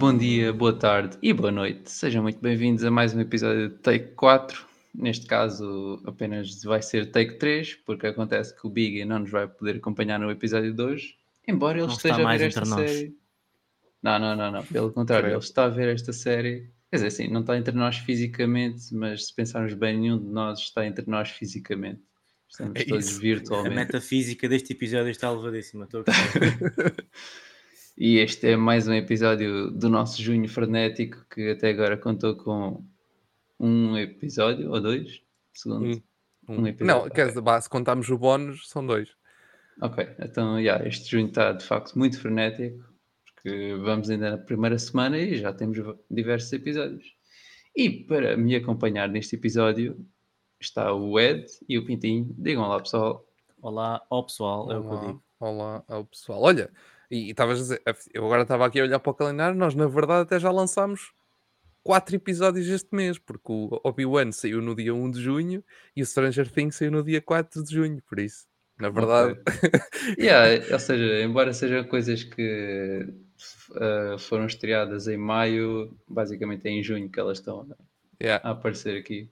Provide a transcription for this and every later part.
Bom dia, boa tarde e boa noite. Sejam muito bem-vindos a mais um episódio de Take 4. Neste caso, apenas vai ser Take 3, porque acontece que o Biggie não nos vai poder acompanhar no episódio de hoje, embora ele Não esteja a ver esta nós. série. Não, não, não, não. Pelo contrário, ele está a ver esta série. Quer dizer, sim, não está entre nós fisicamente, mas se pensarmos bem, nenhum de nós está entre nós fisicamente. Estamos É todos isso. A virtualmente. metafísica deste episódio está elevadíssima. Estou a. E este é mais um episódio do nosso junho frenético que até agora contou com um episódio ou dois, segundo. Um. Um Um. episódio, Não, quer dizer, se contarmos o bónus, são dois. Ok, então yeah, este junho está de facto muito frenético, porque vamos ainda na primeira semana e já temos diversos episódios. E para me acompanhar neste episódio está o Ed e o Pintinho. Digam lá pessoal. Olá, ó pessoal, é o que eu Olá, digo. olá ao pessoal. Olha, e estavas a dizer, eu agora estava aqui a olhar para o calendário, nós na verdade até já lançámos quatro episódios este mês, porque o Obi-Wan saiu no dia 1 de junho e o Stranger Things saiu no dia 4 de junho, por isso, na verdade, Yeah, ou seja, embora sejam coisas que uh, foram estreadas em maio, basicamente é em junho que elas estão yeah, a aparecer aqui.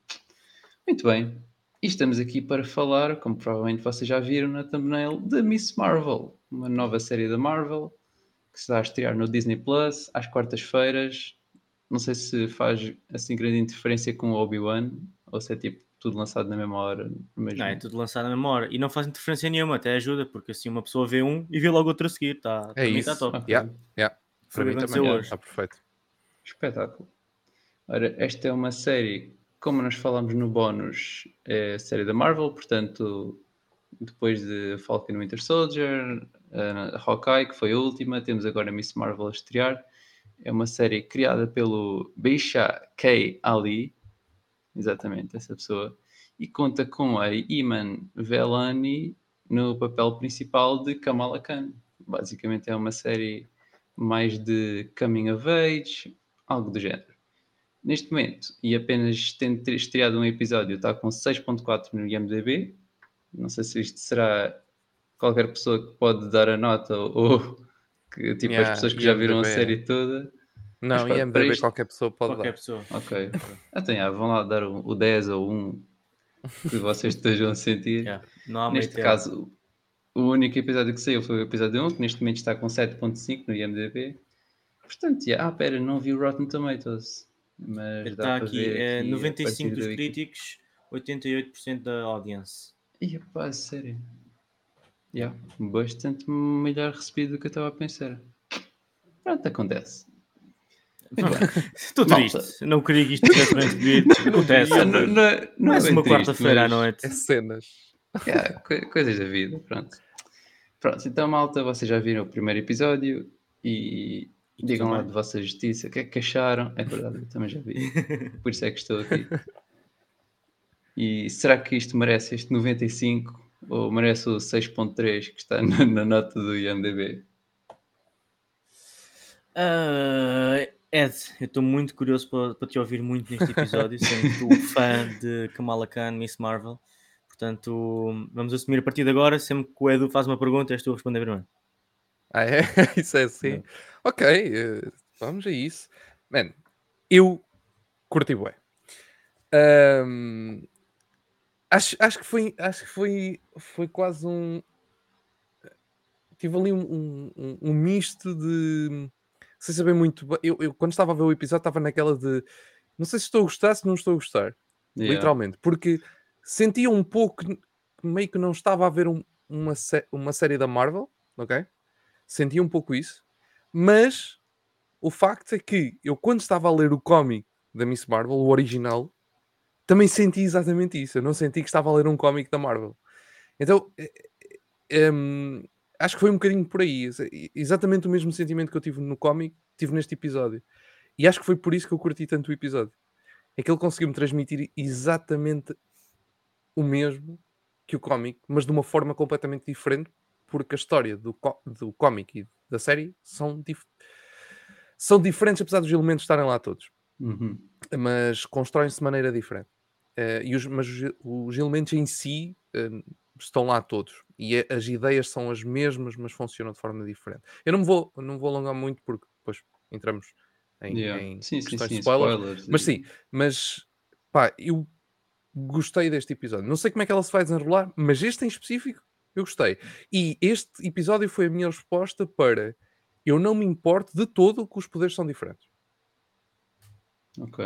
Muito bem. E estamos aqui para falar, como provavelmente vocês já viram na thumbnail, de Miss Marvel, uma nova série da Marvel que se está a estrear no Disney Plus às quartas-feiras. Não sei se faz assim grande interferência com o Obi-Wan ou se é tipo tudo lançado na mesma hora. Mesmo... Não, é tudo lançado na memória e não faz interferência nenhuma, até ajuda, porque assim uma pessoa vê um e vê logo outro a seguir. Tá, é para mim isso. está top. Ok. Yeah, yeah. Foi Para mim também hoje. está perfeito. Espetáculo. Ora, esta é uma série, como nós falamos no bónus, é a série da Marvel, portanto, depois de Falcon Winter Soldier, a Hawkeye, que foi a última, temos agora Miss Marvel a estrear. É uma série criada pelo Beisha K. Ali, exatamente, essa pessoa, e conta com a Iman Velani no papel principal de Kamala Khan. Basicamente é uma série mais de coming of age, algo do género. Neste momento, e apenas tendo estreado um episódio, está com 6.4 no IMDB. Não sei se isto será qualquer pessoa que pode dar a nota ou que, tipo Yeah, as pessoas que já viram a série toda. Não, Mas, IMDB isto- qualquer pessoa pode Qualquer dar. pessoa. Ok. Então, yeah, vão lá dar o, o 10 ou 1 que vocês estejam a sentir. Yeah. Não há Neste caso, o único episódio que saiu foi o episódio 1, que neste momento está com 7.5 no IMDB. Portanto, yeah, ah, pera, não vi o Rotten Tomatoes. Mas dá Está para aqui, ver é, aqui a 95 partir dos do- críticos, 88% da audience. Ih, pá, sério. Yeah, bastante melhor recebido do que eu estava a pensar. Pronto, acontece. Estou triste, não queria que isto tivesse bem recebido. Acontece. Não, não, é- não Mais é bem uma quarta-feira à noite. É cenas. Yeah, co- coisas da vida, pronto. Pronto, então malta, vocês já viram o primeiro episódio e digam lá de vossa justiça, o que é que acharam? É verdade, eu também já vi, por isso é que estou aqui. E será que isto merece este 95 ou merece o 6.3 que está na, na nota do IMDB? Ah, Ed, eu estou muito curioso para, para te ouvir muito neste episódio, sendo tu fã de Kamala Khan, Miss Marvel. Portanto, vamos assumir a partir de agora, sempre que o Edu faz uma pergunta, és tu a responder primeiro. Ah, é? Isso é assim? Ok, eh, vamos a isso. Mano, eu curti bué. Ahm, acho, acho que foi, acho que foi, foi quase um. Tive ali um, um, um- misto de. Sem saber muito. Eu, eu, quando estava a ver o episódio, estava naquela de. Não sei se estou a gostar, se não estou a gostar. Yeah. Literalmente. Porque sentia um pouco. Meio que não estava a ver um- uma, uma série da Marvel, ok? Sentia um pouco isso. Mas o facto é que eu, quando estava a ler o cómic da Miss Marvel, o original, também senti exatamente isso. Eu não senti que estava a ler um cómic da Marvel. Então, eh, eh, hum, acho que foi um bocadinho por aí. Ex- Exatamente o mesmo sentimento que eu tive no cómic, tive neste episódio. E acho que foi por isso que eu curti tanto o episódio. É que ele conseguiu-me transmitir exatamente o mesmo que o cómic, mas de uma forma completamente diferente, porque a história do, do cómic e da série são, dif- são diferentes, apesar dos elementos estarem lá todos Uhum. mas constroem-se de maneira diferente. Eh, e os, mas os, os elementos em si eh, estão lá todos. E a- as ideias são as mesmas, mas funcionam de forma diferente. Eu não vou, não vou alongar muito porque depois entramos em, Yeah. em Sim, sim, questões sim, de spoilers. spoilers. Mas sim, mas pá, eu gostei deste episódio. Não sei como é que ela se vai desenrolar, mas este em específico eu gostei. E este episódio foi a minha resposta para eu não me importo de todo que os poderes são diferentes. Ok.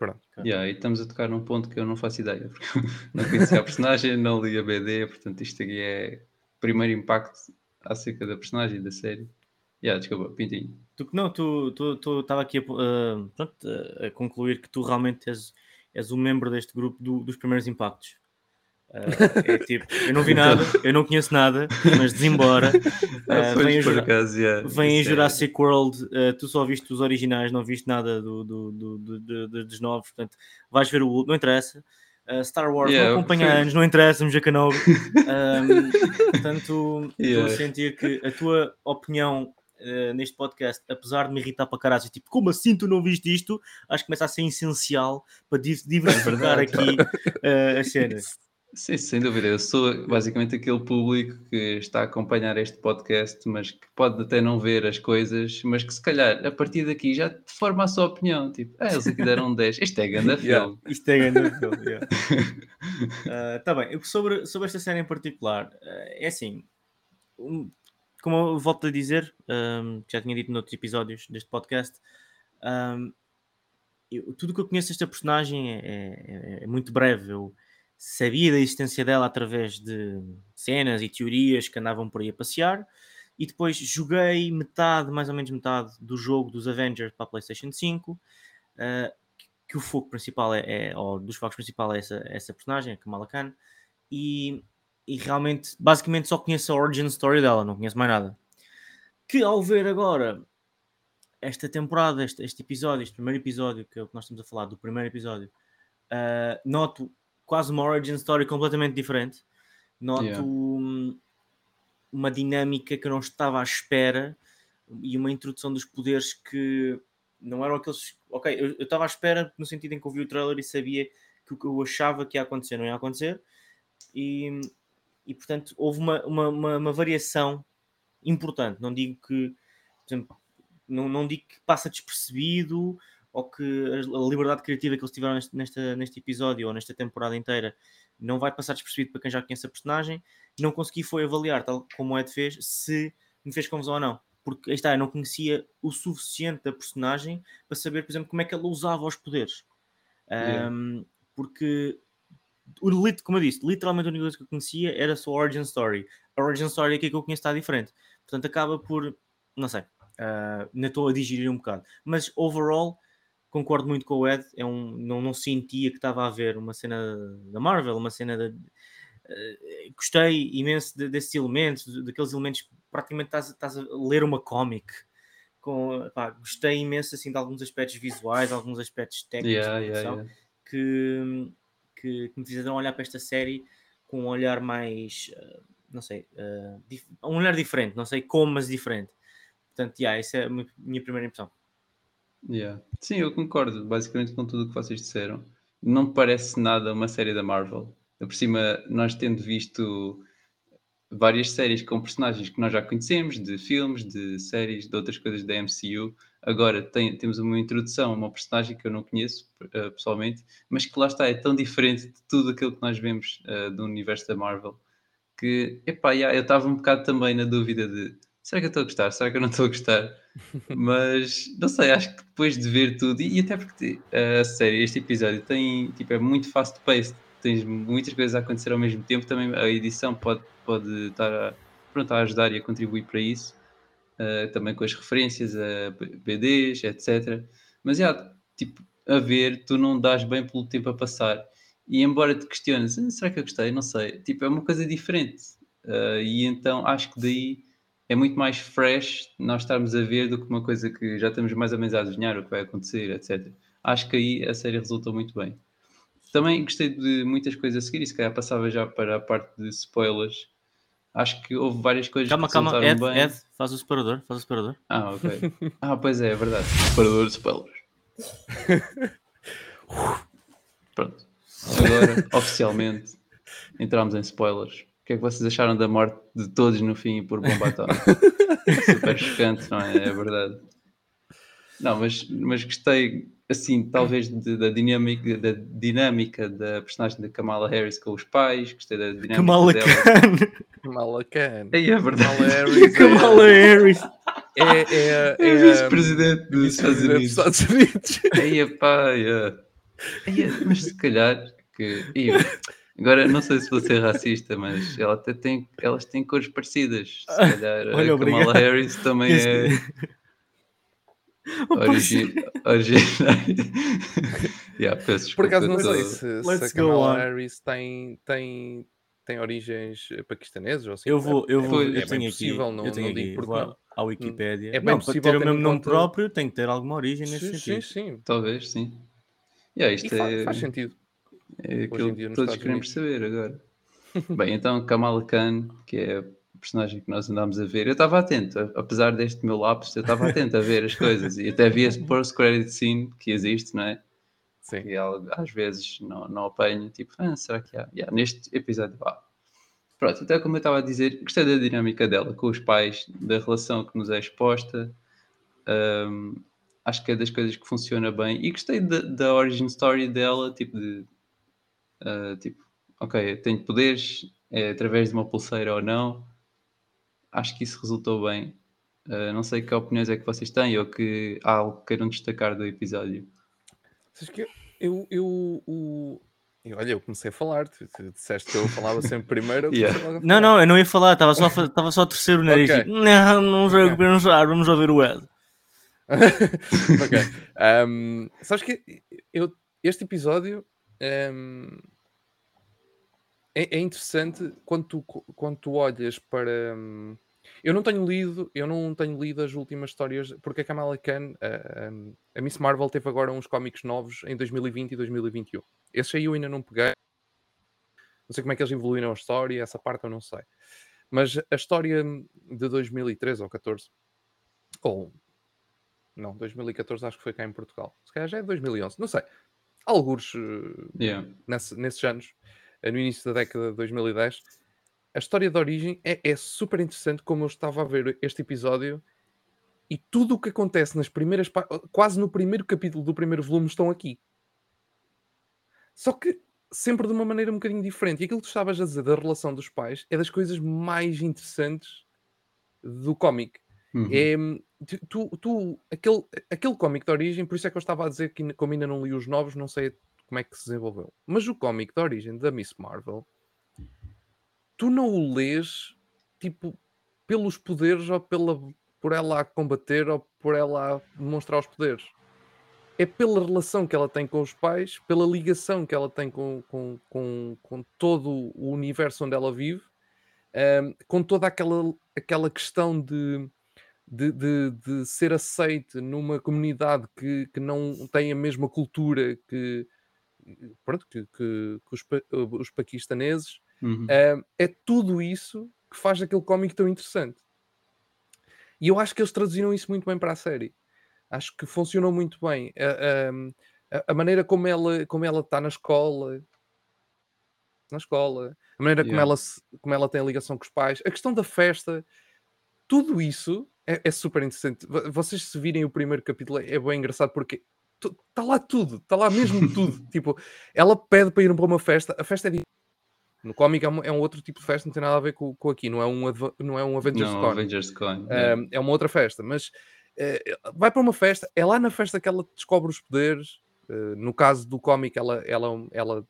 Pronto. Yeah, e estamos a tocar num ponto que eu não faço ideia, porque não conhecia a personagem, não li a BD, portanto isto aqui é o primeiro impacto acerca da personagem e da série. Yeah, desculpa, Pintinho. Tu, não, tu tu- tu estava aqui a, uh, pronto, a- a concluir que tu realmente és, és um membro deste grupo do- dos primeiros impactos. Uh, é tipo, eu não vi nada, eu não conheço nada, mas desembora. Ah, Uh, pois, vem a Jura- acaso, yeah, Vem é- Jurassic World, uh, tu só viste os originais, não viste nada do, do, do- do- do- do- dos novos, portanto, vais ver o último, não interessa. Uh, Star Wars Yeah, não acompanha anos, não interessa, já Kenobi. Um, portanto, Yeah. estou a sentir que a tua opinião uh, neste podcast, apesar de me irritar para caralho, tipo, como assim tu não viste isto? Acho que começa a ser essencial para di- diversificar É aqui uh, as cenas. Sim, sem dúvida. Eu sou basicamente aquele público que está a acompanhar este podcast, mas que pode até não ver as coisas, mas que se calhar a partir daqui já forma a sua opinião. Tipo, ah, eles aqui deram um 10. Este é grande Yeah. filme. Isto é grande filme, yeah. Está bem, sobre, sobre esta série em particular, uh, é assim, um, como eu volto a dizer, um, já tinha dito noutros episódios deste podcast, um, eu- tudo o que eu conheço desta personagem é, é- é muito breve. Eu sabia da existência dela através de cenas e teorias que andavam por aí a passear, e depois joguei metade, mais ou menos metade, do jogo dos Avengers para a PlayStation 5. uh, que o foco principal é, é ou dos focos principal é essa, essa personagem, a Kamala Khan, e, e realmente, basicamente só conheço a origin story dela, não conheço mais nada. Que ao ver agora esta temporada, este, este episódio, este primeiro episódio, que é o que nós estamos a falar, do primeiro episódio, ah, noto quase uma origin story completamente diferente. Noto Yeah. uma dinâmica que eu não estava à espera e uma introdução dos poderes que não eram aqueles. Ok, eu eu estava à espera no sentido em que eu vi o trailer e sabia que o que eu achava que ia acontecer não ia acontecer, e, e portanto houve uma, uma, uma, uma variação importante. Não digo que, por exemplo, não, não digo que passa despercebido ou que a liberdade criativa que eles tiveram neste, nesta, neste episódio ou nesta temporada inteira não vai passar despercebido para quem já conhece a personagem. Não consegui foi avaliar, tal como o Ed fez, se me fez confusão ou não. Porque aí está, eu não conhecia o suficiente da personagem para saber, por exemplo, como é que ela usava os poderes. Yeah. Um, porque, como eu disse, literalmente a única coisa que eu conhecia era a Origin Story. A Origin Story aqui que eu conheço está diferente. Portanto, acaba por, não sei, uh, ainda estou a digerir um bocado. Mas, overall, concordo muito com o Ed. É um, não, não sentia que estava a ver uma cena da Marvel, uma cena da. uh, gostei imenso de- desses elementos, daqueles elementos. Praticamente estás, estás a ler uma comic. Com, pá, gostei imenso assim, de alguns aspectos visuais, alguns aspectos técnicos Yeah, yeah, yeah. que, que, que me fizeram olhar para esta série com um olhar mais, uh, não sei, uh, um olhar diferente, não sei como, mas diferente. Portanto, yeah, essa é a mi- minha primeira impressão. Yeah. Sim, eu concordo basicamente com tudo o que vocês disseram. Não parece nada uma série da Marvel. Por cima, nós tendo visto várias séries com personagens que nós já conhecemos, de filmes, de séries, de outras coisas da MCU, agora tem- temos uma introdução a uma personagem que eu não conheço eh, pessoalmente, mas que lá está, é tão diferente de tudo aquilo que nós vemos eh, do universo da Marvel que, epá, yeah, eu estava um bocado também na dúvida de será que eu estou a gostar, será que eu não estou a gostar? Mas não sei, acho que depois de ver tudo, e, e até porque a série, este episódio tem, tipo, é muito fast paced, tens muitas coisas a acontecer ao mesmo tempo, também a edição pode, pode estar a, pronto, a ajudar e a contribuir para isso, eh, também com as referências a BDs, etc. Mas já, tipo, a ver, tu não dás bem pelo tempo a passar. E embora te questiones, "Ah, será que eu gostei? Não sei. Tipo, é uma coisa diferente. Eh, e então acho que daí é muito mais fresh nós estarmos a ver do que uma coisa que já estamos mais ou menos a adivinhar o que vai acontecer, etc. Acho que aí a série resultou muito bem. Também gostei de muitas coisas a seguir, e se calhar passava já para a parte de spoilers. Acho que houve várias coisas Calma, que calma, resultaram Ed, bem. Ed, faz o separador, faz o separador. Ah, ok. Ah, pois é, é verdade. Separador de spoilers. Pronto. Agora, oficialmente, entramos em spoilers. O que é que vocês acharam da morte de todos no fim por bomba atómica? Super chocante, não é? É verdade. Não, mas, mas gostei, assim, talvez de- da, dinâmica, da dinâmica da personagem da Kamala Harris com os pais, gostei da dinâmica Kamala dela. Khan. Kamala Khan. Aí é verdade. Kamala Harris Kamala Harris. é, é, é, É vice-presidente dos Estados Unidos. Estados Unidos. Aí, pá, é. Aí, é, mas se calhar que. Agora não sei se vou ser racista, mas ela até tem, elas têm cores parecidas. Se calhar Olha, a Kamala obrigado. Harris também é origi yeah, peço Por acaso não sei se, se a Kamala on. Harris tem, tem, tem origens paquistanesas ou assim. Eu vou, eu vou, Pois, eu é bem tenho aqui, possível, não- eu tenho não digo aqui, porque à- não. à Wikipédia. É bem não, para possível ter o mesmo nome conta- próprio tem que ter alguma origem nesse Sim, sentido. sim, sim. Talvez, sim. Yeah, E isto fa- é, faz sentido. É aquilo que todos queremos saber agora. Bem, então Kamala Khan, que é a personagem que nós andámos a ver, eu estava atento, apesar deste meu lápis, eu estava atento a ver as coisas e até vi esse post-credit scene que existe, não é? Sim. E algo- às vezes não, não apanho, tipo, ah, será que há? Yeah, neste episódio, há. Pronto, então como eu estava a dizer, gostei da dinâmica dela com os pais, da relação que nos é exposta, hum, acho que é das coisas que funciona bem e gostei da, da origin story dela, tipo de ah, tipo, ok, eu tenho poderes, é através de uma pulseira ou não, acho que isso resultou bem. Ah, não sei que opiniões é que vocês têm ou que há algo que queiram destacar do episódio. Sabes que eu, eu, o- eu- olha, eu comecei a falar, tu, tu disseste que eu falava sempre primeiro. eu Yeah. logo a Não, não, eu não ia falar, estava só, estava só a tercer o nariz. Ok. tipo, Não, não sei o que Ok. pensar, vamos ouvir o Ed. ok. Ahm, sabes que eu, este episódio ahm, é, é interessante quando tu, quando tu olhas para. hum, eu não tenho lido, eu não tenho lido as últimas histórias, porque a Kamala Khan, a, a- a Miss Marvel teve agora uns cómics novos em 2020 e 2021. Esses aí eu ainda não peguei. Não sei como é que eles evoluíram a história, essa parte eu não sei. Mas a história de 2013 ou 14, ou não, 2014 acho que foi cá em Portugal. Se calhar já é 2011, não sei. Alguns Yeah. nesse- nesses anos, no início da década de 2010. A história de origem é, é super interessante, como eu estava a ver este episódio, e tudo o que acontece nas primeiras, quase no primeiro capítulo do primeiro volume, estão aqui. Só que sempre de uma maneira um bocadinho diferente. E aquilo que tu estavas a dizer da relação dos pais é das coisas mais interessantes do cómic. Uhum. É, tu, tu, aquele, aquele cómic de origem, por isso é que eu estava a dizer que, como ainda não li os novos, não sei como é que se desenvolveu. Mas o cómic de origem da Miss Marvel, tu não o lês tipo pelos poderes ou pela, por ela a combater ou por ela a demonstrar os poderes. É pela relação que ela tem com os pais, pela ligação que ela tem com, com, com, com todo o universo onde ela vive, ahm, com toda aquela, aquela questão de, de, de, de ser aceite numa comunidade que, que não tem a mesma cultura que, pronto, que, que- que os, pa- os paquistaneses. Uhum. Ahm, é tudo isso que faz aquele cómic tão interessante. E eu acho que eles traduziram isso muito bem para a série. Acho que funcionou muito bem. A, ahm, a- a maneira como ela como ela está na escola, na escola, a maneira como, Yeah. ela se- como ela tem a ligação com os pais, a questão da festa, tudo isso é, é super interessante. Vo- Vocês se virem o primeiro capítulo é, é bem engraçado porque está lá tudo, está lá mesmo tudo. tipo, ela pede para ir para uma festa, a festa é di- no cómic é um, é um outro tipo de festa, não tem nada a ver com, com aqui, não é um, Adva- não é um Avengers Não, Con. Avengers Con. Um, é uma outra festa, mas eh, vai para uma festa, é lá na festa que ela descobre os poderes. eh, no caso do cómic, ela, ela, ela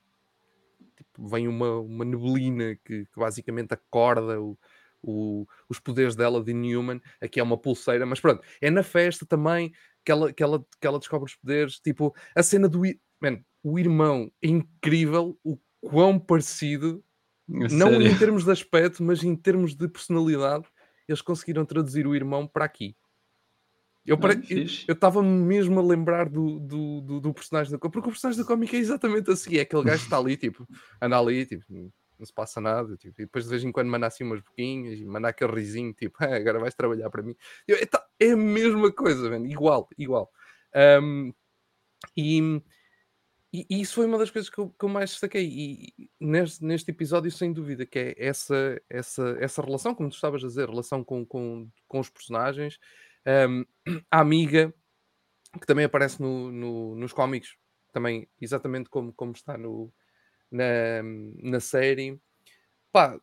tipo, vem uma, uma neblina que, que basicamente acorda o- o- os poderes dela de Newman. Aqui é uma pulseira, mas pronto, é na festa também que ela, que ela, que ela descobre os poderes. Tipo, a cena do man, o irmão é incrível, o quão parecido A não sério. em termos de aspecto, mas em termos de personalidade, eles conseguiram traduzir o irmão para aqui. Eu Ah, pare- eu- estava mesmo a lembrar do, do, do, do personagem do cómic, porque o personagem do cómic é exatamente assim: é aquele gajo que está ali, tipo, anda ali, tipo, não se passa nada, tipo, e depois de vez em quando manda assim umas boquinhas e manda aquele risinho, tipo, "Ah, agora vais trabalhar para mim. Eu, é, a mesma coisa, man, igual, igual. Ahm, e, e, e isso foi uma das coisas que eu, que eu mais destaquei e, neste, neste episódio, sem dúvida, que é essa, essa, essa relação, como tu estavas a dizer, relação com, com, com os personagens, Ahm, a amiga, que também aparece no, no- nos cómics, também exatamente como, como está no, na, na série. Pá,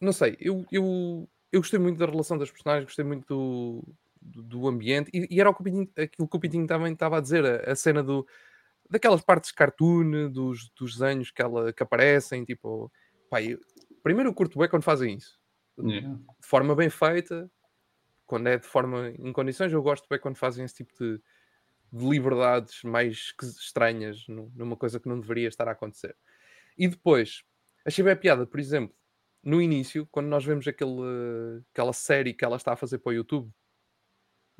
não sei, eu, eu, eu gostei muito da relação das personagens, gostei muito do, do, do ambiente, e, e era o que aquilo que o Pitinho também estava a dizer, a, a cena do, daquelas partes cartoon, dos, dos desenhos que, ela, que aparecem, tipo, pá, eu- primeiro eu curto bem quando fazem isso, Yeah. de forma bem feita, quando é de forma em condições, eu gosto bem quando fazem esse tipo de, de liberdades mais estranhas nu- numa coisa que não deveria estar a acontecer. E depois, achei bem a piada, por exemplo, no início, quando nós vemos aquele, aquela série que ela está a fazer para o YouTube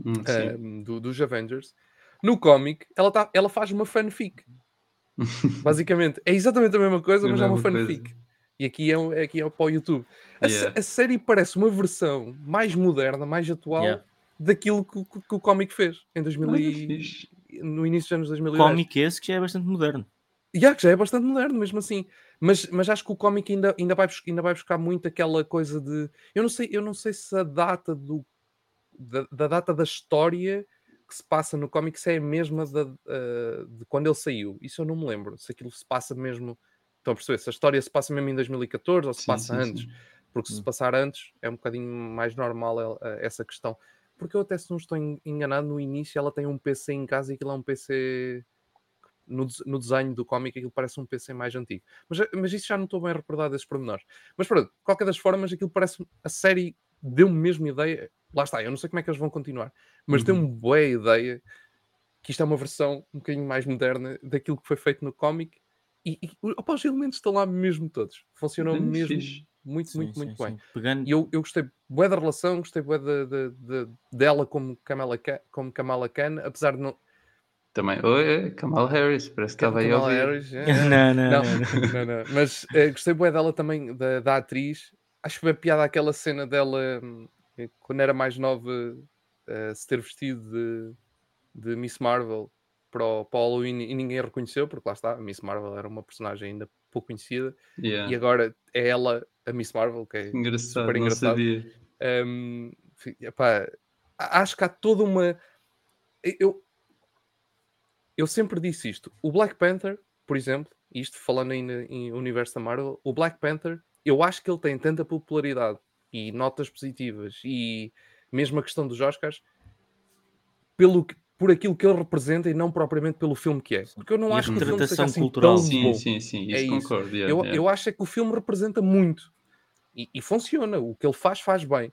Hum, ahm, do- dos Avengers, no cómic, ela, tá, ela faz uma fanfic. Basicamente, é exatamente a mesma coisa, É mas é uma mesma coisa. fanfic. E aqui é, aqui é para o YouTube. A, Yeah. a série parece uma versão mais moderna, mais atual Yeah. daquilo que, que- que o cómic fez em 2000 Olha, e- fixe. no início dos anos 2010. Cómic esse que já é bastante moderno. Já, que já é bastante moderno, mesmo assim. Mas, mas acho que o cómic ainda, ainda, vai, ainda vai buscar muito aquela coisa de. Eu não sei, eu não sei se a data do, da, da data da história que se passa no cómic se é a mesma da, eh, de quando ele saiu. Isso eu não me lembro. Se aquilo se passa mesmo. Estão a perceber? Se a história se passa mesmo em 2014 ou se Sim, passa sim, antes. sim. Porque se Hum. passar antes é um bocadinho mais normal eh, essa questão. Porque eu até se não estou en- enganado, no início ela tem um PC em casa e aquilo é um PC no, no desenho do cómic aquilo parece um PC mais antigo. Mas, mas isso já não estou bem recordado desses pormenores. Mas pronto, de qualquer das formas, aquilo parece a série deu-me mesmo ideia. Lá está, eu não sei como é que eles vão continuar, mas Uhum. deu-me boa ideia que isto é uma versão um bocadinho mais moderna daquilo que foi feito no cómic. E, e opa, os elementos estão lá mesmo todos. Funcionam Hum, mesmo fixe. muito, Sim, muito, sim, muito bem. sim. Pegando, E eu, eu gostei bué da relação, gostei bué da, da- da- dela como Kamala, Khan, como Kamala Khan, apesar de não... Também. Oi, Kamal Harris, parece que estava aí a ouvir. Harris, é, não, não, Não, não, não. não, não. Mas eh, gostei bué dela também, da, da atriz. Acho que foi piada aquela cena dela, hum, quando era mais nova, eh, se ter vestido de, de Miss Marvel para o, para o Halloween e ninguém a reconheceu, porque lá está, a Miss Marvel era uma personagem ainda pouco conhecida, Yeah. e agora é ela a Miss Marvel, que é Engraçado, super não engraçado. sabia. Fi- epá, acho que há toda uma. Eu, eu sempre disse isto. O Black Panther, por exemplo, isto falando ainda em universo da Marvel, o Black Panther, eu acho que ele tem tanta popularidade e notas positivas e mesmo a questão dos Oscars pelo que- por aquilo que ele representa e não propriamente pelo filme que é. Porque eu não E acho que o filme seja assim cultural. tão Sim, bom. sim, sim, É isso isso. concordo. yeah, Eu, yeah. eu acho é que o filme representa muito e, e funciona. O que ele faz, faz bem.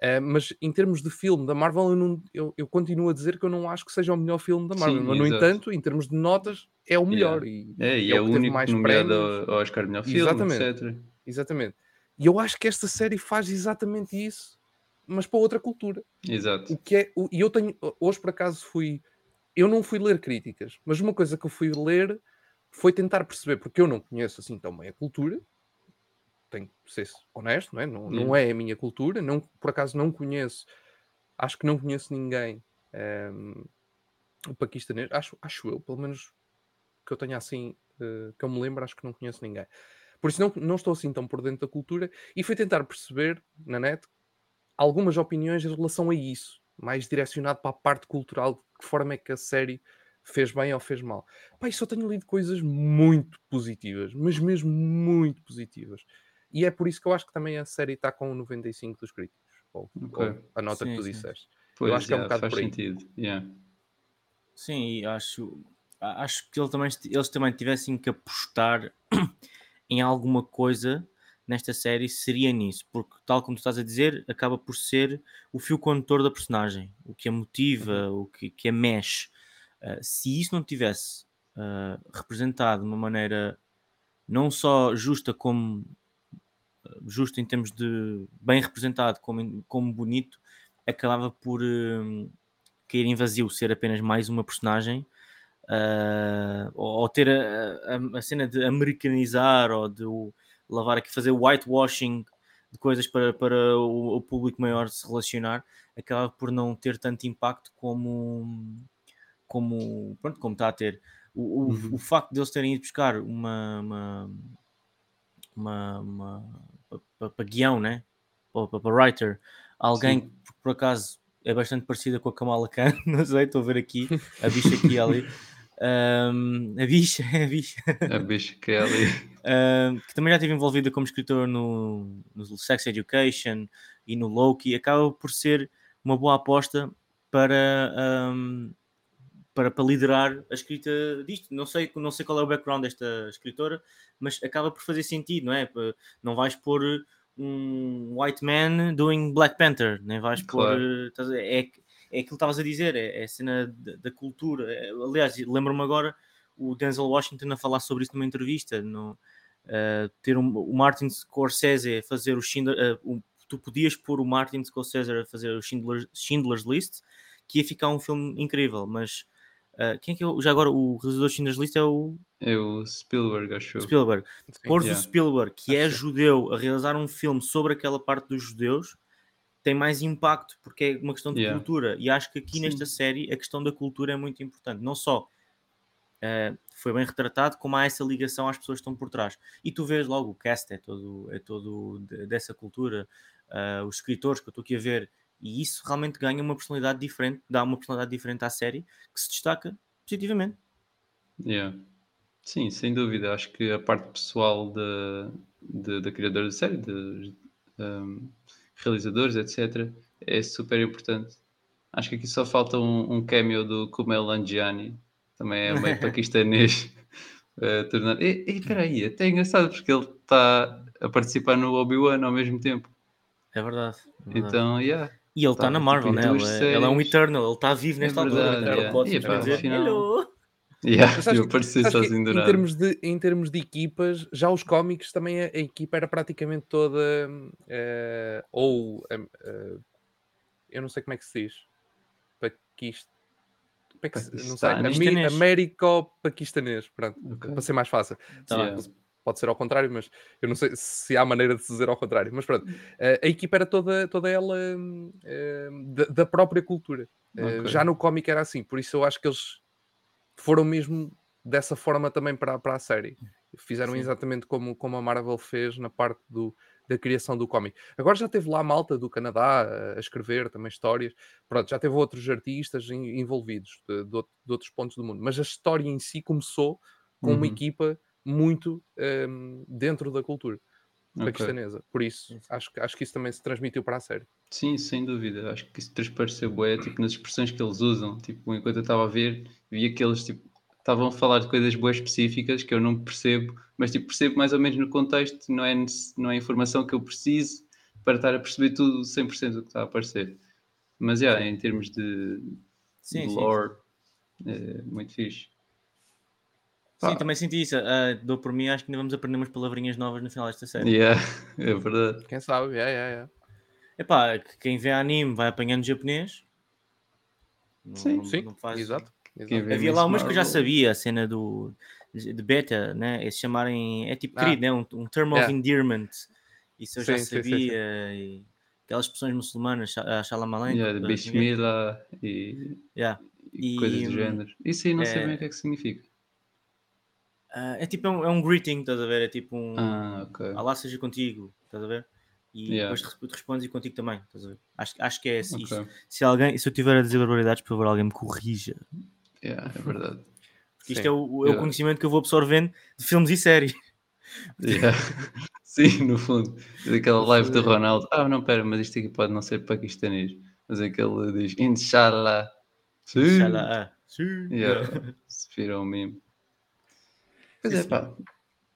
Eh, mas em termos de filme da Marvel, eu, não- eu- eu continuo a dizer que eu não acho que seja o melhor filme da Marvel. Sim, mas, no exato. entanto, em termos de notas, é o melhor. E, É, e é é, o o único mais nomeado ao, Oscar melhor filme, Exatamente. etc. exatamente. E eu acho que esta série faz exatamente isso, mas para outra cultura. Exato. O que é, o- e eu tenho, hoje por acaso fui, eu não fui ler críticas, mas uma coisa que eu fui ler foi tentar perceber, porque eu não conheço assim tão bem a cultura, tenho que ser honesto, não é? Não, não é a minha cultura, não, por acaso não conheço, acho que não conheço ninguém o paquistanês, acho, acho eu, pelo menos que eu tenha assim, eh, que eu me lembro, acho que não conheço ninguém. Por isso não, não estou assim tão por dentro da cultura e fui tentar perceber na net algumas opiniões em relação a isso, mais direcionado para a parte cultural, de que forma é que a série fez bem ou fez mal. E só tenho lido coisas muito positivas, mas mesmo muito positivas. E é por isso que eu acho que também a série está com 95 dos críticos, ou, Ok. ou a nota que Sim, tu sim. disseste. Pois, acho que é um bocado por aí. sentido. Yeah. Sim, e acho, a- acho que ele também, eles também tivessem que apostar em alguma coisa nesta série, seria nisso, porque, tal como tu estás a dizer, acaba por ser o fio condutor da personagem, o que a motiva, o que, que a mexe. Ah, se isso não tivesse ah, representado de uma maneira não só justa como justo em termos de bem representado como, como bonito, acabava por hum, cair em vazio, ser apenas mais uma personagem, ah, ou, ou ter a, a- a cena de americanizar ou de lavar aqui, fazer whitewashing de coisas para, para o, o público maior se relacionar, acaba por não ter tanto impacto como, como, pronto, como está a ter. O, o, Uhum. o facto de eles terem ido buscar uma, uma, uma, uma para, guião, né? para, writer, alguém Sim. que por acaso é bastante parecida com a Kamala Khan, não sei, estou a ver aqui, a bicha aqui ali. Um, a bicha, a bicha. A bicha que é ali. Um, que também já esteve envolvida como escritor no, no Sex Education e no Loki, acaba por ser uma boa aposta para, um, para, para liderar a escrita disto. Não sei, não sei qual é o background desta escritora, mas acaba por fazer sentido, não é? Não vais pôr um white man doing Black Panther, nem vais claro. pôr. É, é aquilo que estavas a dizer, é, é a cena da, cultura. É, aliás, lembro-me agora o Denzel Washington a falar sobre isso numa entrevista. No, uh, ter um, o Martin Scorsese a fazer o Schindler, uh, tu podias pôr o Martin Scorsese a fazer o Schindler, Schindler's List, que ia ficar um filme incrível, mas uh, quem é que é o, já agora o realizador de Schindler's List é o é o Spielberg, acho Spielberg. Pôr yeah. o Spielberg, que é judeu, a realizar um filme sobre aquela parte dos judeus, tem mais impacto porque é uma questão de yeah. cultura. E acho que aqui Sim. nesta série a questão da cultura é muito importante. Não só uh, foi bem retratado, como há essa ligação às pessoas que estão por trás. E tu vês logo o cast é todo, é todo dessa cultura, uh, os escritores que eu estou aqui a ver, e isso realmente ganha uma personalidade diferente, dá uma personalidade diferente à série que se destaca positivamente. Yeah. Sim, sem dúvida. Acho que a parte pessoal da, da, da criadora da série, dos um, realizadores, etc., é super importante. Acho que aqui só falta um, um cameo do Kumail Nanjiani, também é meio paquistanês. Uh, tornando... E, e peraí, até é engraçado porque ele está a participar no Obi-Wan ao mesmo tempo. É verdade. É verdade. Então, yeah. E ele está tá, na Marvel, tipo, né? Ele, é, ele, é um Eternal, ele está vivo nesta é verdade, altura. Yeah. Pode e, pá, dizer, final... Hello. Yeah, eu acho que, em, termos de, em termos de equipas, já os cómics também a, a equipa era praticamente toda uh, ou uh, uh, eu não sei como é que se diz Paquist... não sei, Américo-paquistanês, pronto, okay. para ser mais fácil. Tá yeah. Pode ser ao contrário, mas eu não sei se há maneira de se dizer ao contrário. Mas pronto, a equipa era toda, toda ela da, da, própria cultura. Okay. Já no cómic era assim, por isso eu acho que eles foram mesmo dessa forma também para, para a série. Fizeram Sim. exatamente como, como a Marvel fez na parte do, da criação do cómic. Agora já teve lá a malta do Canadá a escrever também histórias. Pronto, já teve outros artistas envolvidos de, de, de outros pontos do mundo. Mas a história em si começou com uhum. uma equipa muito um, dentro da cultura paquistanesa. Okay. Por isso, acho, acho que isso também se transmitiu para a série. Sim, sem dúvida. Acho que isso transpareceu bué, tipo, nas expressões que eles usam. Tipo, enquanto eu estava a ver, vi que eles, tipo, estavam a falar de coisas boas específicas que eu não percebo, mas, tipo, percebo mais ou menos no contexto, não é, não é informação que eu preciso para estar a perceber tudo 100% do que está a aparecer. Mas, já, yeah, em termos de, sim, de lore, sim. É muito fixe. Sim, também senti isso. Uh, dou por mim, acho que ainda vamos aprender umas palavrinhas novas no final desta série. Yeah, é verdade. Quem sabe, yeah, yeah, yeah. Epá, quem vê anime vai apanhando japonês. Sim, não, sim, não faz... exato. exato. Havia lá umas que eu já sabia, a cena do de beta, né? Eles chamarem, é tipo ah. querido, né? um, um term yeah. of endearment. Isso eu sim, já sabia. Sim, sim, aquelas expressões muçulmanas, a Shalamalan. Yeah, Bishmila e, yeah. e, coisas do género. Isso aí não é... sei bem o que é que significa. Uh, é tipo é um, é um, greeting, estás a ver? É tipo um ah, okay. Alá seja contigo, estás a ver? E yeah. depois tu respondes e contigo também, estás a ver? Acho, acho que é assim. Okay. Se, alguém, se eu tiver a dizer barbaridades, por favor, alguém me corrija. Yeah, é verdade. Porque isto é o, é o conhecimento que eu vou absorvendo de filmes e séries. Yeah. Sim, no fundo. Daquela live do Ronaldo. Ah, não, pera, mas isto aqui pode não ser paquistanês. Mas aquele diz Inshallah. Sim. Inshallah. Sim. Yeah. Se viram o meme. Pois é, pá.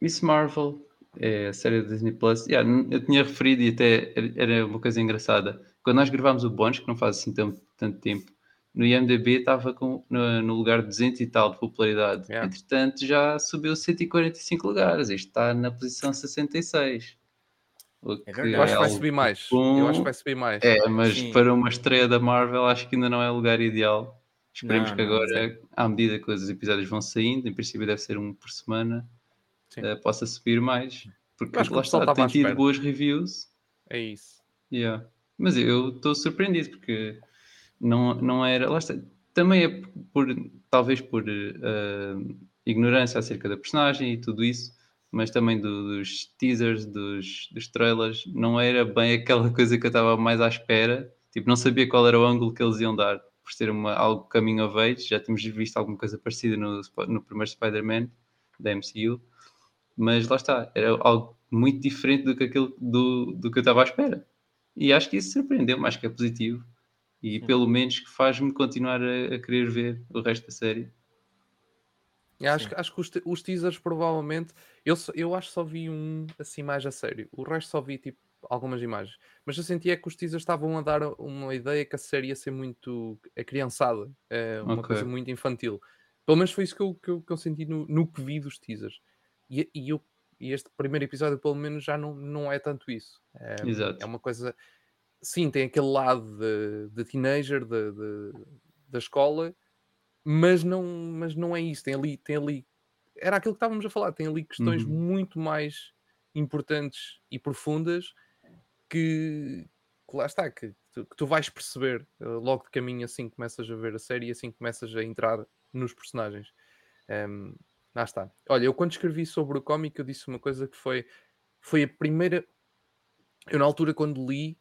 Miss Marvel é a série da Disney Plus. Yeah, eu tinha referido e até era uma coisa engraçada. Quando nós gravámos o Bônus, que não faz assim tanto, tanto tempo, no IMDB estava com, no, no, lugar 200 e tal de popularidade. Yeah. Entretanto, já subiu 145 lugares. Isto está na posição 66. É verdade. Eu acho que vai subir mais. Bom. Eu acho que vai subir mais. É, mas Sim. para uma estreia da Marvel, acho que ainda não é o lugar ideal. Esperemos não, que não, agora, à medida que os episódios vão saindo, em princípio deve ser um por semana, uh, possa subir mais. Porque lá está, tem tido boas reviews. É isso. Yeah. Mas eu estou surpreendido porque não, não era. Lá está, também é por, talvez por uh, ignorância acerca da personagem e tudo isso, mas também do, dos teasers, dos, dos trailers, não era bem aquela coisa que eu estava mais à espera Tipo, não sabia qual era o ângulo que eles iam dar, por ser uma, algo caminho of age. Já tínhamos visto alguma coisa parecida no, no primeiro Spider-Man da MCU, mas lá está, era algo muito diferente do que, aquilo, do, do que eu estava à espera. E acho que isso surpreendeu-me, acho que é positivo. E Sim. pelo menos que faz-me continuar a, a querer ver o resto da série. E acho, Sim. acho que os, os teasers provavelmente. Eu, eu acho que só vi um assim mais a sério. O resto só vi tipo algumas imagens. Mas eu sentia que os teasers estavam a dar uma ideia que a série ia ser muito a criançada, é, uma Ok. coisa muito infantil. Pelo menos foi isso que eu, que eu, que eu senti no, no que vi dos teasers. E, e, eu, e este primeiro episódio, pelo menos, já não, não é tanto isso. É, Exato. é uma coisa. Sim, tem aquele lado de, de teenager de, de- da escola, mas não, mas não é isso. Tem ali, tem ali. Era aquilo que estávamos a falar, tem ali questões Uhum. muito mais importantes e profundas que, que lá está, que que tu vais perceber eh, logo de caminho assim que começas a ver a série e assim que começas a entrar nos personagens. Em, lá está. Olha, eu quando escrevi sobre o cómic, eu disse uma coisa que foi, foi a primeira. Eu, na altura, quando li,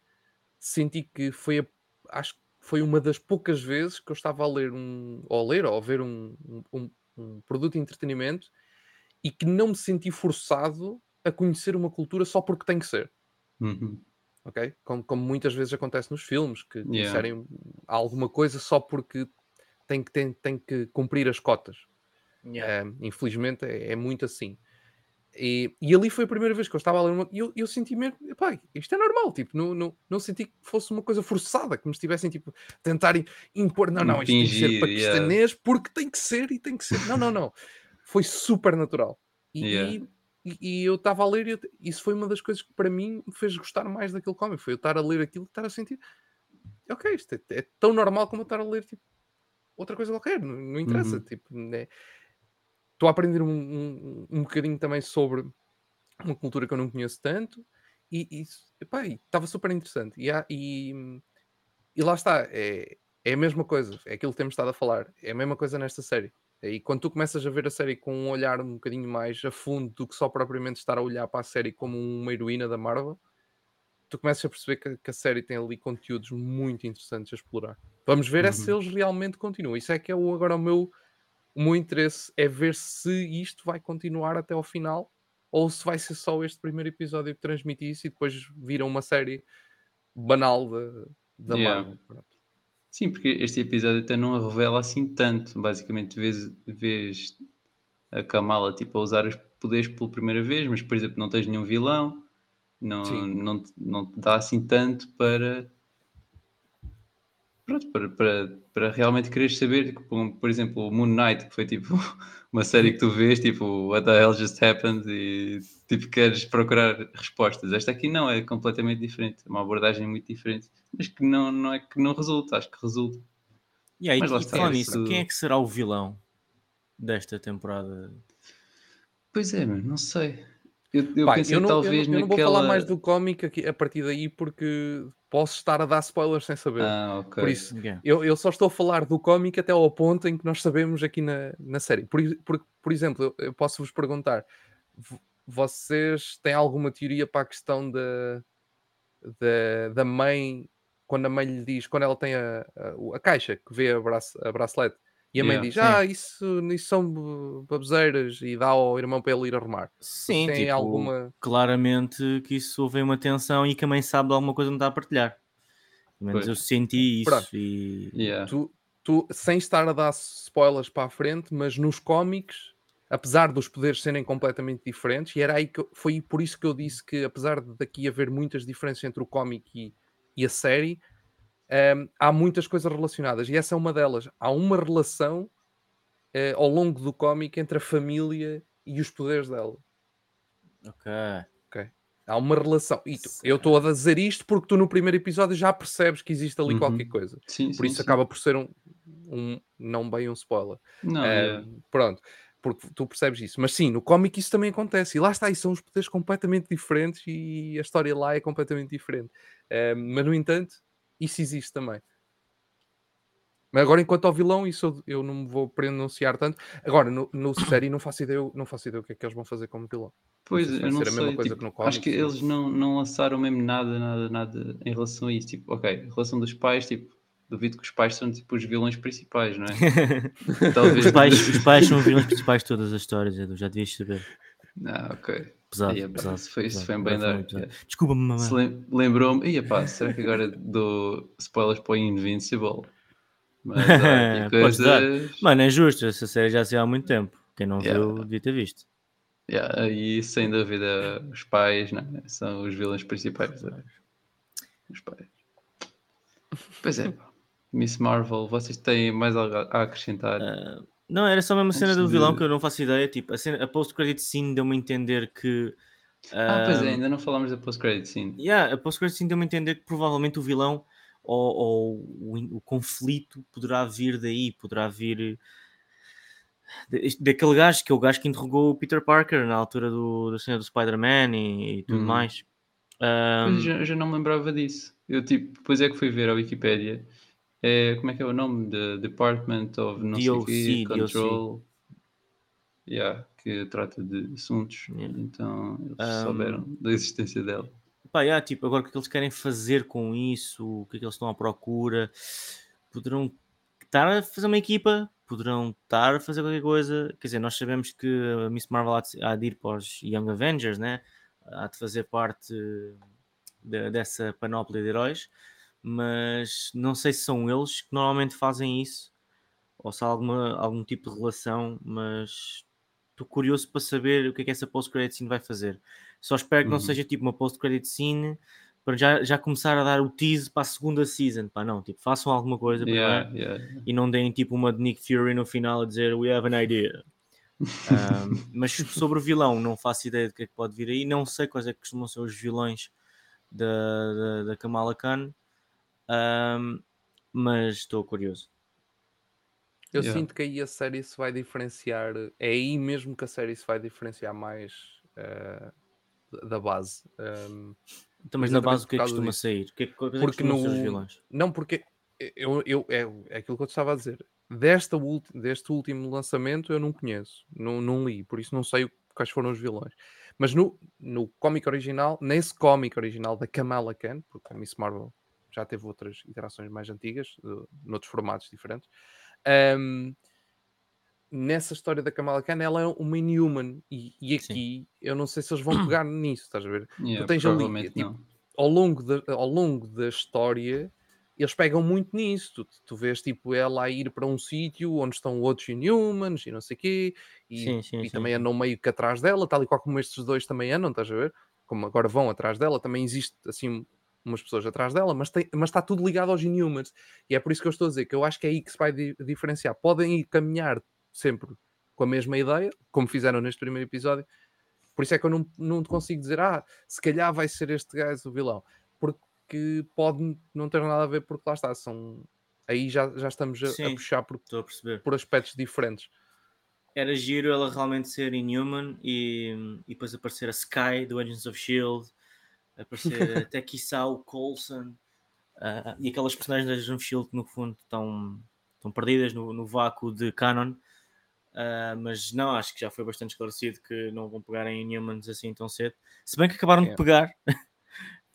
senti que foi a, acho foi uma das poucas vezes que eu estava a ler um ou a ler ou a ver um, um- um- um produto de entretenimento e que não me senti forçado a conhecer uma cultura só porque tem que ser Uhum. Ok? Como, como muitas vezes acontece nos filmes, que Yeah. inserem alguma coisa só porque tem que, tem, tem que cumprir as cotas. Yeah. Um, infelizmente é, é muito assim. E, e ali foi a primeira vez que eu estava a ler uma, e eu, eu senti mesmo, epá, isto é normal, tipo, não, não, não senti que fosse uma coisa forçada, que me estivessem tipo, tentarem impor, não, não, isto tem que ser Impingir, yeah. paquistanês porque tem que ser e tem que ser. Não, não, não. Foi super natural. E, Yeah. e, e eu estava a ler e eu- isso foi uma das coisas que para mim me fez gostar mais daquele cómic, foi eu estar a ler aquilo e estar a sentir, ok, isto é, é tão normal como eu estar a ler tipo, outra coisa qualquer, não, não interessa, Uhum. tipo, né? estou a aprender um, um, um bocadinho também sobre uma cultura que eu não conheço tanto e estava super interessante. E, há- e, e lá está, é, é a mesma coisa, é aquilo que temos estado a falar, é a mesma coisa nesta série. E quando tu começas a ver a série com um olhar um bocadinho mais a fundo do que só propriamente estar a olhar para a série como uma heroína da Marvel, tu começas a perceber que, que a série tem ali conteúdos muito interessantes a explorar. Vamos ver é se Uhum. eles realmente continuam. Isso é que é o, agora o meu, o meu interesse é ver se isto vai continuar até ao final ou se vai ser só este primeiro episódio que transmite isso e depois vira uma série banal da, da Yeah. Marvel. Sim, porque este episódio até não a revela assim tanto. Basicamente, vês, vês a Kamala tipo, a usar os poderes pela primeira vez, mas, por exemplo, não tens nenhum vilão, não, Sim. não, te- não te dá assim tanto para. Pronto, para, para, para realmente quereres saber, por exemplo, o Moon Knight, que foi tipo uma série que tu vês, tipo, What the hell just happened? E tipo, queres procurar respostas. Esta aqui não, é completamente diferente, é uma abordagem muito diferente, mas que não, não é que não resulta, acho que resulta. E aí, Mas lá e está, isso- nisso, quem é que será o vilão desta temporada? Pois é, mano, não sei. Eu, eu Pá, pensei eu não, eu talvez não- eu não naquela. vou falar mais do cómic aqui, a partir daí porque posso estar a dar spoilers sem saber. Ah, ok. Por isso, Yeah. Eu, eu só estou a falar do cómic até ao ponto em que nós sabemos aqui na, na série. Por, por, por exemplo, eu, eu posso vos perguntar: vo- vocês têm alguma teoria para a questão da, da, da mãe, quando a mãe lhe diz, quando ela tem a, a, a caixa que vê a, brace, a bracelete, e a mãe Yeah, diz: sim. Ah, isso, isso são baboseiras, e dá ao irmão para ele ir arrumar. Sim, têm tipo, alguma- claramente que isso houve uma tensão e que a mãe sabe de alguma coisa que não está a partilhar. Pelo menos Pois. eu senti isso Pronto. e Yeah. tu, tu, sem estar a dar spoilers para a frente, mas nos cómics, apesar dos poderes serem completamente diferentes, e era aí que eu- foi por isso que eu disse que, apesar de daqui haver muitas diferenças entre o cómic e, e a série, ehm, há muitas coisas relacionadas, e essa é uma delas. Há uma relação eh, ao longo do cómic entre a família e os poderes dela. ok. Há uma relação. E tu- eu estou a dizer isto porque tu no primeiro episódio já percebes que existe ali Uhum. qualquer coisa. Sim, Por sim, isso sim. acaba por ser um, um não bem um spoiler. Não, Um, yeah. Pronto, porque tu percebes isso. Mas sim, no cómic isso também acontece. E lá está, e são os poderes completamente diferentes e a história lá é completamente diferente. Um, mas, no entanto, isso existe também. Mas agora, enquanto ao vilão, isso eu, eu não me vou pronunciar tanto. Agora, no, no série, não faço, ideia, não faço ideia o que é que eles vão fazer como vilão. Pois, se eu não sei. coisa tipo, que no acho que não. eles não, não lançaram mesmo nada, nada, nada em relação a isso. Tipo, ok, em relação dos pais, tipo, duvido que os pais são tipo os vilões principais, não é? Talvez. os, pais, os pais são os vilões principais de todas as histórias, Edu, já devias saber. Ah, ok. Pesado, Ia, pesado. isso foi, isso pesado. foi um bem dar. yeah. Desculpa-me, mamãe. Se lem- Lembrou-me, ia pá, será que agora dou spoilers para o Invincible? Mas há aqui Podes dar. coisas. Mano, é justo, essa série já saiu há muito tempo. Quem não Yeah. viu, devia ter visto. Yeah, e sem dúvida, os pais não é? são os vilões principais. é. Os pais. Pois é, pá. Miss Marvel, vocês têm mais algo a a acrescentar? Ah, não, era só mesmo a cena Antes do vilão de- que eu não faço ideia. Tipo, a, cena, a post-credit scene deu-me a entender que. ah, pois é, ah, ainda não falámos da post-credit scene. Yeah, a post-credit scene deu-me a entender que provavelmente o vilão ou, ou o, o conflito poderá vir daí, poderá vir da- daquele gajo que é o gajo que interrogou o Peter Parker na altura do, da cena do Spider-Man e, e tudo Uhum. mais. Ahm, eu já, já não me lembrava disso. Eu, tipo, depois é que fui ver a Wikipédia. É, como é que é o nome? The Department of não sei DOC, quê, DOC. Control. Yeah, que trata de assuntos. Yeah. Então, eles Um, souberam da existência dela. Pá, yeah, tipo, agora o que é que eles querem fazer com isso? O que é que eles estão à procura? Poderão estar a fazer uma equipa? Poderão estar a fazer qualquer coisa? Quer dizer, nós sabemos que a Miss Marvel há de, há de ir para os Young Avengers, né? Há de fazer parte de- dessa panóplia de heróis, mas não sei se são eles que normalmente fazem isso ou se há alguma, algum tipo de relação, mas estou curioso para saber o que é que essa post-credit scene vai fazer. Só espero que não Uhum. seja tipo uma post-credit scene para já, já começar a dar o tease para a segunda season. Pá, não, tipo, façam alguma coisa Yeah, yeah. e não deem tipo uma de Nick Fury no final a dizer We have an idea. Um, mas sobre o vilão, não faço ideia do que é que pode vir aí. Não sei quais é que costumam ser os vilões da, da, da Kamala Khan, um, mas estou curioso. Eu Yeah. sinto que aí a série se vai diferenciar. É aí mesmo que a série se vai diferenciar mais eh, da base. Um, Então, mas na base o que é que costuma disso. sair? O que é que, é que Porque costumam ser os no- vilões? Não, porque eu, eu, é, é aquilo que eu te estava a dizer. Desta ulti- deste último lançamento eu não conheço, não, não li, por isso não sei quais foram os vilões. Mas no, no cómic original, nesse cómic original da Kamala Khan, porque a Miss Marvel já teve outras iterações mais antigas, de, noutros formatos diferentes. ahm, nessa história da Kamala Khan, ela é uma Inhuman, e, e Sim. aqui eu não sei se eles vão pegar nisso, estás a ver? Yeah, tens ali, tipo, ao longo da, ao longo da história eles pegam muito nisso. Tu, tu vês tipo ela a ir para um sítio onde estão outros Inhumans e não sei o quê, e, Sim, sim, e sim, também sim. andam meio que atrás dela, tal e qual como estes dois também andam, estás a ver? Como agora vão atrás dela, também existe assim umas pessoas atrás dela, mas, tem, mas está tudo ligado aos Inhumans. E é por isso que eu estou a dizer que eu acho que é aí que se vai di- diferenciar. Podem ir caminhar sempre com a mesma ideia, como fizeram neste primeiro episódio, por isso é que eu não, não consigo dizer, ah, se calhar vai ser este gajo o vilão. Porque pode não ter nada a ver, porque lá está, são... Aí já, já estamos a, a Sim. puxar por, a por aspectos diferentes. Era giro ela realmente ser Inhuman e, e depois aparecer a Sky do Agents of Shield, aparecer até quiçá o Coulson ah, e aquelas personagens da Shield que no fundo estão, estão perdidas no, no vácuo de canon. Ah, mas não, acho que já foi bastante esclarecido que não vão pegar em Inhumans assim tão cedo. Se bem que acabaram de Yeah. pegar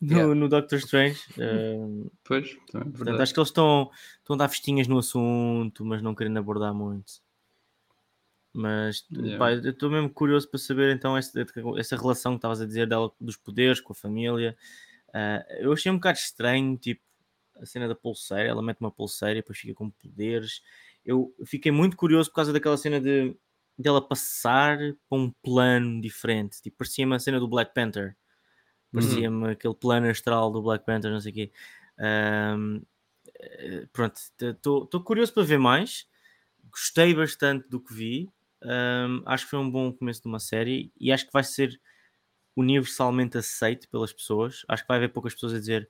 no, Yeah. no Doctor Strange. ah, Pois, é Portanto, acho que eles estão, estão a dar festinhas no assunto, mas não querendo abordar muito. Mas Yeah. pá, eu estou mesmo curioso para saber então essa, essa relação que estavas a dizer dela dos poderes com a família. Ah, eu achei um bocado estranho, tipo, a cena da pulseira, ela mete uma pulseira e depois fica com poderes. Eu fiquei muito curioso por causa daquela cena de dela passar para um plano diferente. Tipo, parecia-me a cena do Black Panther. Parecia-me aquele plano astral do Black Panther, não sei o quê. Ahm, eh, pronto, estou curioso para ver mais. Gostei bastante do que vi. Ahm, acho que foi um bom começo de uma série e acho que vai ser universalmente aceito pelas pessoas. Acho que vai haver poucas pessoas a dizer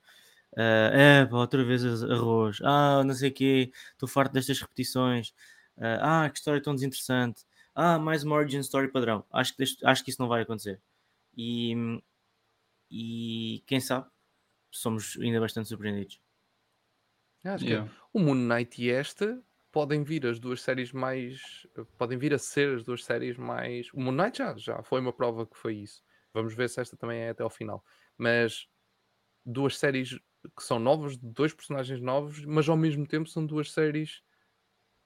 ah, é, outra vez arroz, ah, não sei o quê, estou farto destas repetições, ah, ah, que história tão desinteressante, ah, mais uma origin story padrão. Acho que, acho que isso não vai acontecer. E, e quem sabe, somos ainda bastante surpreendidos. Acho que Yeah. o Moon Knight e esta podem vir as duas séries mais. Podem vir a ser as duas séries mais. O Moon Knight já, já foi uma prova que foi isso. Vamos ver se esta também é até ao final. Mas duas séries que são novas, dois personagens novos, mas ao mesmo tempo são duas séries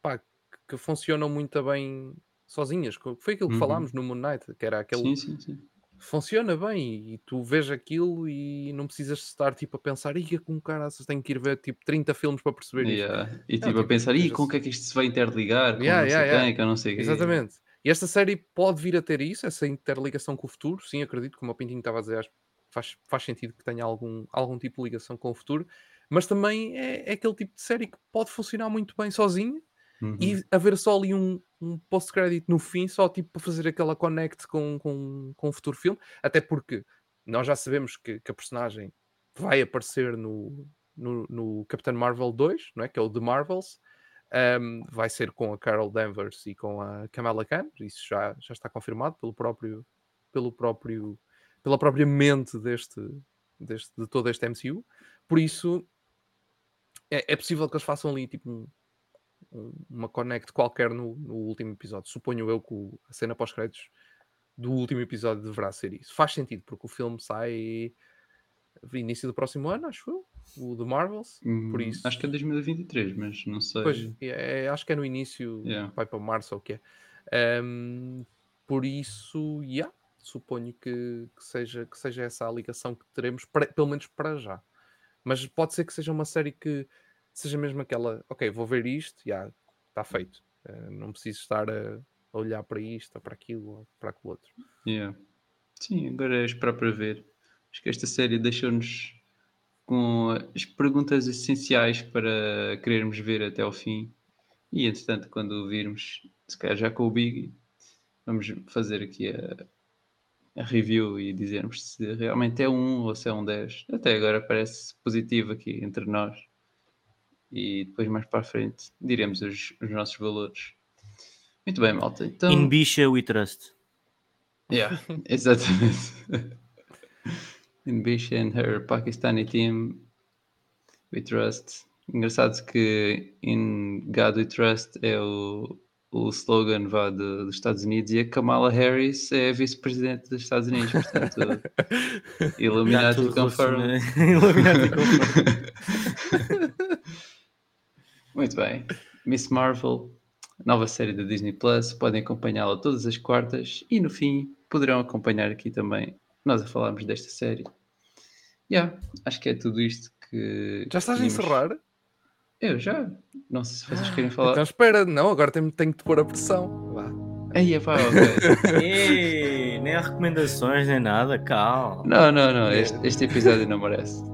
pá, que, funcionam muito bem sozinhas. Foi aquilo que Uhum. falámos no Moon Knight, que era aquele Sim, sim, sim. Funciona bem e tu vês aquilo e não precisas estar tipo a pensar, ia com caraças, tenho que ir ver tipo 30 filmes para perceber isto. Yeah. E tipo, tipo, a pensar, e com o que é que isto se vai interligar? Com Yeah, não sei yeah, quem, que eu não sei quem. Exatamente. E esta série pode vir a ter isso, essa interligação com o futuro. Sim, acredito, como o Pintinho estava a dizer, faz, faz sentido que tenha algum, algum tipo de ligação com o futuro. Mas também é, é aquele tipo de série que pode funcionar muito bem sozinha Uhum. e haver só ali um, um post-credit no fim, só tipo para fazer aquela connect com, com, com o futuro filme. Até porque nós já sabemos que, que a personagem vai aparecer no, no, no Captain Marvel 2, não é? que é o The Marvels. Um, vai ser com a Carol Danvers e com a Kamala Khan, isso já, já está confirmado pelo próprio, pelo próprio, pela própria mente deste, deste, de todo este MCU. Por isso é, é possível que eles façam ali tipo um- uma connect qualquer no, no último episódio. Suponho eu que o- a cena pós-créditos do último episódio deverá ser isso. Faz sentido, porque o filme sai início do próximo ano, acho eu, o The Marvels. Hum, isso- Acho que é 2023, mas não sei. Pois, é- é- acho que é no início, Yeah. vai para março ou o que é. Ahm, por isso, yeah, suponho que, que seja, que seja essa a ligação que teremos, para- pelo menos para já. Mas pode ser que seja uma série que seja mesmo aquela, ok, vou ver isto, já está feito. Ah, não preciso estar a, olhar para isto, ou para aquilo, ou para aquilo outro. Yeah. Sim, agora é esperar para ver. Acho que esta série deixou-nos com as perguntas essenciais para querermos ver até ao fim. E entretanto, quando virmos, se calhar já com o Big, vamos fazer aqui a, a review e dizermos se realmente é um ou se é um 10. Até agora parece positivo aqui entre nós. E depois mais para a frente diremos os, os nossos valores. Muito bem, malta. Então, In Bisha we trust. Yeah, exatamente. In Bish and her Pakistani team, we trust. Engraçado que in God we trust é o, o slogan vá do- dos Estados Unidos e a Kamala Harris é a vice-presidente dos Estados Unidos, portanto, Illuminati relacionado- Illuminati confirmed. Muito bem. Miss Marvel, nova série da Disney Plus, podem acompanhá-la todas as quartas e no fim poderão acompanhar aqui também nós a falarmos desta série. Yeah, acho que é tudo isto que. Já estás a tínhamos. encerrar? Eu já. Não sei se vocês querem falar. Então espera, não, agora tenho, tenho que te pôr a pressão. Vá. Aí, pá, ok. Ei, nem há recomendações, nem nada, calma. Não, não, não. Este, este episódio não merece.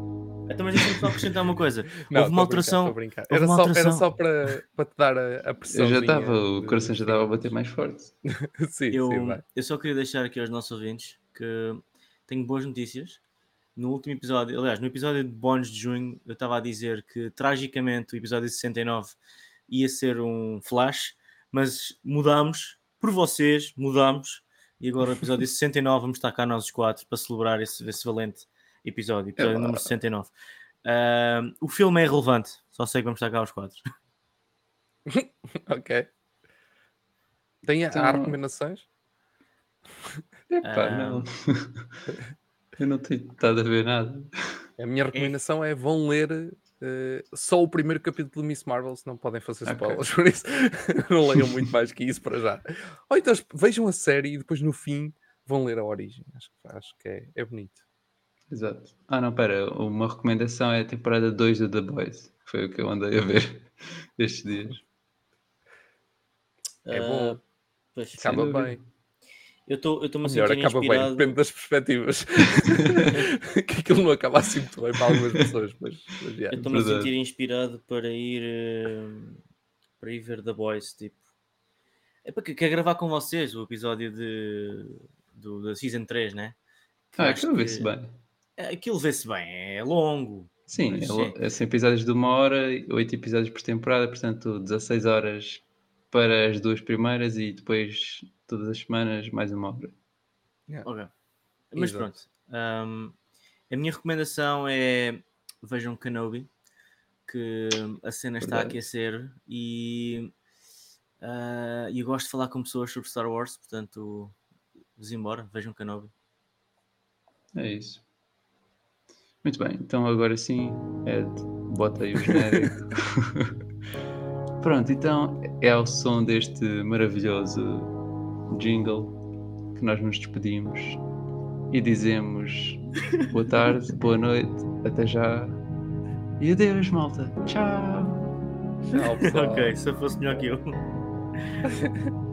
Então, mas deixa-me só acrescentar uma coisa. Não, Houve uma alteração. brincar. houve Era, uma só, alteração. era só para, para te dar a, a pressão. Eu já estava, o coração já estava a bater mais forte. sim, Eu, sim, vai. eu só queria deixar aqui aos nossos ouvintes que tenho boas notícias. No último episódio, aliás, no episódio de bónus de junho, eu estava a dizer que tragicamente o episódio 69 ia ser um flash, mas mudámos, por vocês, mudámos, e agora o episódio 69 vamos estar cá nós os quatro para celebrar esse, esse valente episódio, episódio É número 69. Ahm, o filme é irrelevante, só sei que vamos estar cá os quatro. Ok. Tem, Então- Há recomendações? Epá, Ah. não. Eu não tenho estado a ver nada. A minha recomendação é, vão ler eh, só o primeiro capítulo de Miss Marvel, se não podem fazer spoilers, por isso não leiam muito mais que isso para já. Ou então vejam a série e depois no fim vão ler a origem. Acho, que- acho que é, é bonito. Exato. Ah, não, pera. Uma recomendação é a temporada 2 do The Boys. Foi o que eu andei a ver estes dias. É bom. Ah, pois, Acaba bem. eu estou a sentir acaba bem, inspirado. depende das perspectivas. que aquilo não acaba assim muito bem para algumas pessoas, mas, mas yeah. Eu estou-me a sentir inspirado para ir eh, para ir ver The Boys, tipo. É para que quero gravar com vocês o episódio de do, da Season 3, né? Que Ah, acho aquilo vê-se que- bem. É, Aquilo vê-se bem, é longo. Sim, Mas é, é, são episódios de uma hora, oito episódios por temporada, portanto 16 horas para as duas primeiras e depois todas as semanas mais uma hora. Ok. Mas Exato. pronto. ahm, a minha recomendação é vejam Kenobi. que a cena está a aquecer e e eu gosto de falar com pessoas sobre Star Wars, portanto, vos embora, vejam Kenobi. É isso. Muito bem, então agora sim, Ed, bota aí o genérico. Pronto, então é ao som deste maravilhoso jingle que nós nos despedimos e dizemos boa tarde, boa noite, até já e adeus, malta. Tchau. Tchau, pessoal. ok, se eu fosse melhor que eu.